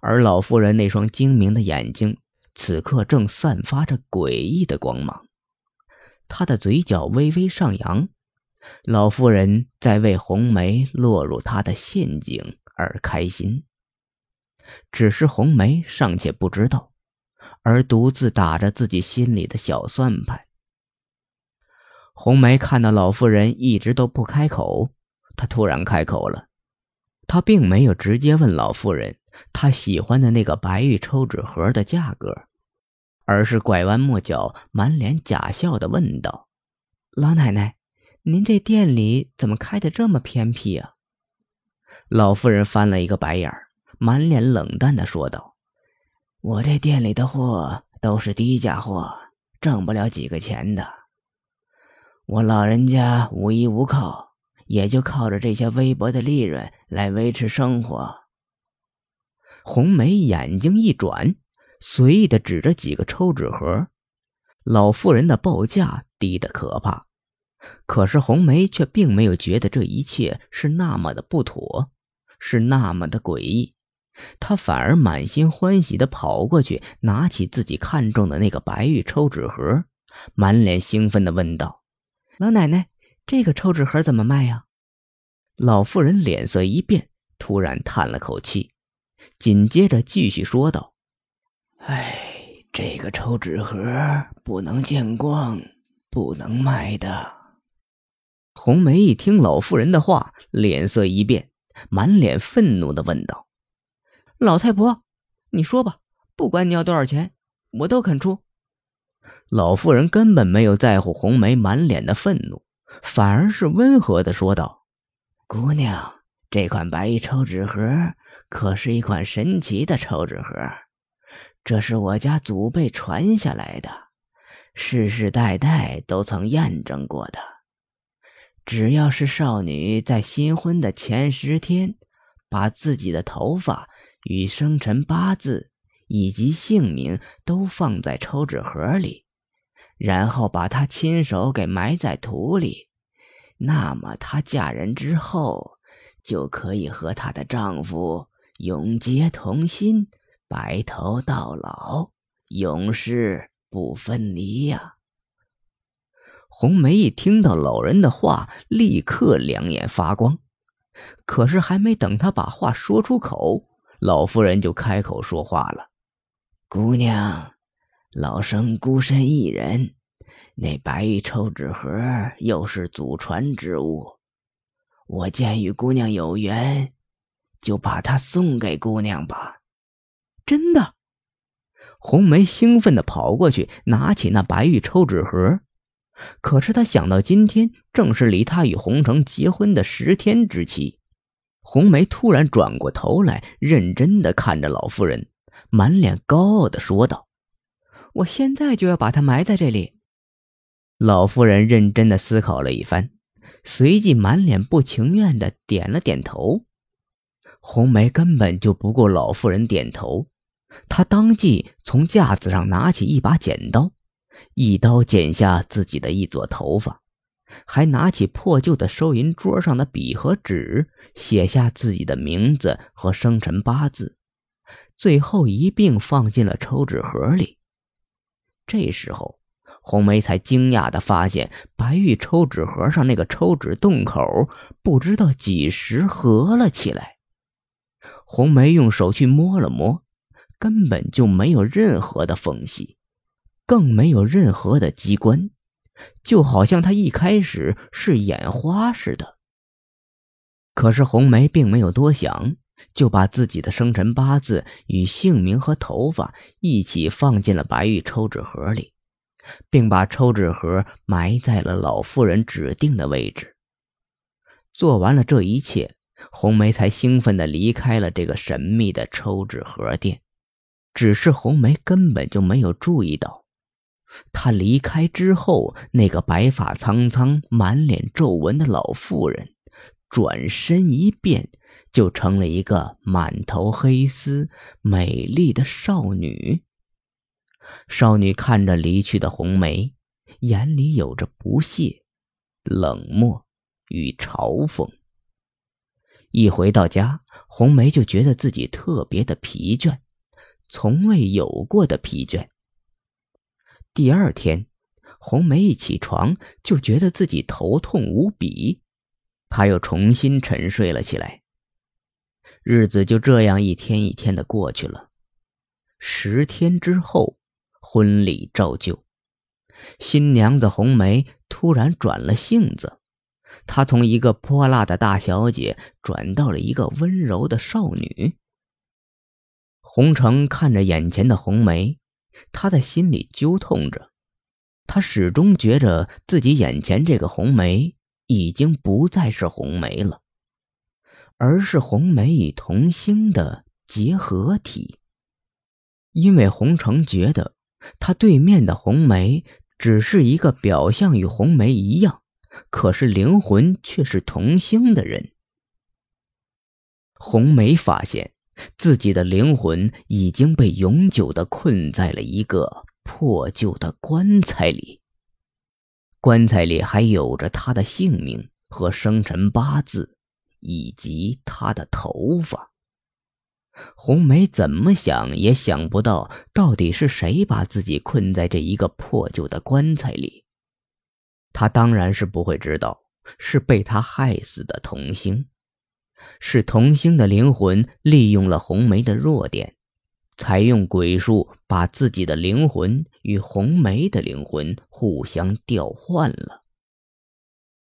而老妇人那双精明的眼睛此刻正散发着诡异的光芒，她的嘴角微微上扬。老妇人在为红梅落入她的陷阱而开心，只是红梅尚且不知道，而独自打着自己心里的小算盘。红梅看到老妇人一直都不开口，她突然开口了。她并没有直接问老妇人他喜欢的那个白玉抽纸盒的价格，而是拐弯抹角、满脸假笑的问道：“老奶奶。”您这店里怎么开的这么偏僻啊？老妇人翻了一个白眼儿，满脸冷淡的说道：“我这店里的货都是低价货，挣不了几个钱的。我老人家无依无靠，也就靠着这些微薄的利润来维持生活。”红梅眼睛一转，随意的指着几个抽纸盒，老妇人的报价低得可怕。可是红梅却并没有觉得这一切是那么的不妥，是那么的诡异，她反而满心欢喜的跑过去，拿起自己看中的那个白玉抽纸盒，满脸兴奋的问道：“老奶奶，这个抽纸盒怎么卖呀？”老妇人脸色一变，突然叹了口气，紧接着继续说道：“哎，这个抽纸盒不能见光，不能卖的。”红梅一听老妇人的话，脸色一变，满脸愤怒的问道：“老太婆，你说吧，不管你要多少钱，我都肯出。”老妇人根本没有在乎红梅满脸的愤怒，反而是温和的说道：“姑娘，这款白玉抽纸盒可是一款神奇的抽纸盒，这是我家祖辈传下来的，世世代代都曾验证过的。”只要是少女在新婚的前十天，把自己的头发与生辰八字以及姓名都放在抽纸盒里，然后把她亲手给埋在土里，那么她嫁人之后就可以和她的丈夫永结同心，白头到老，永世不分离呀。红梅一听到老人的话，立刻两眼发光。可是还没等她把话说出口，老妇人就开口说话了：“姑娘，老生孤身一人，那白玉抽纸盒又是祖传之物，我见与姑娘有缘，就把它送给姑娘吧。”真的，红梅兴奋的跑过去，拿起那白玉抽纸盒。可是她想到今天正是离她与红成结婚的十天之期，红梅突然转过头来，认真的看着老妇人，满脸高傲的说道：“我现在就要把它埋在这里。”老妇人认真的思考了一番，随即满脸不情愿的点了点头。红梅根本就不顾老妇人点头，她当即从架子上拿起一把剪刀。一刀剪下自己的一撮头发，还拿起破旧的收银桌上的笔和纸，写下自己的名字和生辰八字，最后一并放进了抽纸盒里。这时候，红梅才惊讶地发现，白玉抽纸盒上那个抽纸洞口不知道几时合了起来。红梅用手去摸了摸，根本就没有任何的缝隙。更没有任何的机关，就好像他一开始是眼花似的。可是红梅并没有多想，就把自己的生辰八字与姓名和头发一起放进了白玉抽纸盒里，并把抽纸盒埋在了老妇人指定的位置。做完了这一切，红梅才兴奋地离开了这个神秘的抽纸盒店。只是红梅根本就没有注意到。他离开之后，那个白发苍苍、满脸皱纹的老妇人，转身一变，就成了一个满头黑丝、美丽的少女。少女看着离去的红梅，眼里有着不屑、冷漠与嘲讽。一回到家，红梅就觉得自己特别的疲倦，从未有过的疲倦。第二天，红梅一起床就觉得自己头痛无比，她又重新沉睡了起来。日子就这样一天一天的过去了。十天之后，婚礼照旧，新娘子红梅突然转了性子。她从一个泼辣的大小姐转到了一个温柔的少女。红成看着眼前的红梅，他在心里揪痛着。他始终觉着自己眼前这个红梅已经不再是红梅了，而是红梅与童星的结合体。因为红成觉得他对面的红梅只是一个表象与红梅一样。可是灵魂却是同星的人。红梅发现自己的灵魂已经被永久的困在了一个破旧的棺材里，棺材里还有着他的姓名和生辰八字，以及他的头发。红梅怎么想也想不到，到底是谁把自己困在这一个破旧的棺材里。他当然是不会知道，是被他害死的童星，是童星的灵魂利用了红梅的弱点，才用鬼术把自己的灵魂与红梅的灵魂互相调换了。